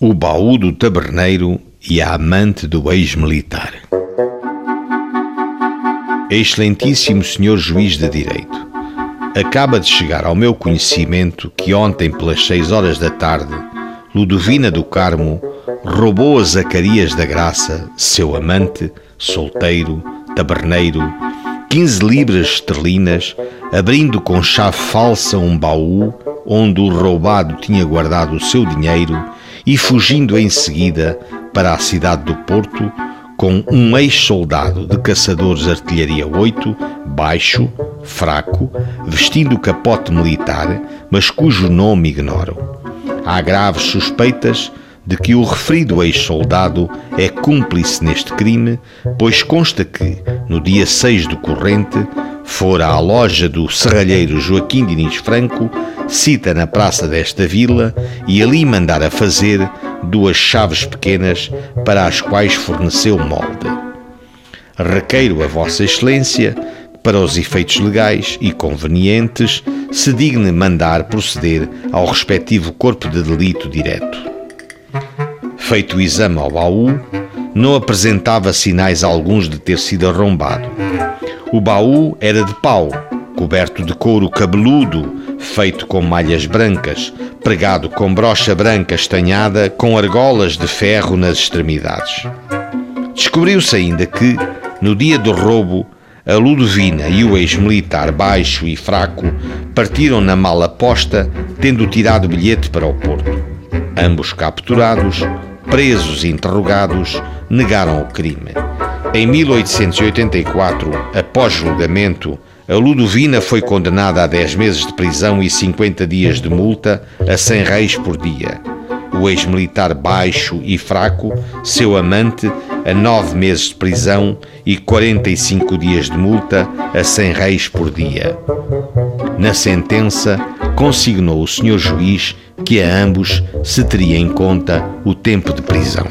O baú do taberneiro e a amante do ex-militar. Excelentíssimo Senhor Juiz de Direito, acaba de chegar ao meu conhecimento que ontem, pelas seis horas da tarde, Ludovina do Carmo roubou a Zacarias da Graça, seu amante, solteiro, taberneiro, 15 libras esterlinas, abrindo com chave falsa um baú onde o roubado tinha guardado o seu dinheiro e fugindo em seguida para a cidade do Porto com um ex-soldado de caçadores artilharia 8, baixo, fraco, vestindo capote militar, mas cujo nome ignoro. Há graves suspeitas de que o referido ex-soldado é cúmplice neste crime, pois consta que, no dia 6 do corrente, fora à loja do serralheiro Joaquim Diniz Franco, cita na praça desta vila e ali mandara fazer duas chaves pequenas para as quais forneceu molde. Requeiro a Vossa Excelência para os efeitos legais e convenientes, se digne mandar proceder ao respectivo corpo de delito direto. Feito o exame ao baú, não apresentava sinais alguns de ter sido arrombado. O baú era de pau, coberto de couro cabeludo, feito com malhas brancas, pregado com brocha branca estanhada com argolas de ferro nas extremidades. Descobriu-se ainda que, no dia do roubo, a Ludovina e o ex-militar baixo e fraco partiram na mala posta, tendo tirado bilhete para o Porto. Ambos capturados, presos e interrogados, negaram o crime. Em 1884, após julgamento, a Ludovina foi condenada a 10 meses de prisão e 50 dias de multa a 100 reis por dia. O ex-militar baixo e fraco, seu amante, a 9 meses de prisão e 45 dias de multa a 100 reis por dia. Na sentença, consignou o senhor juiz que a ambos se teria em conta o tempo de prisão.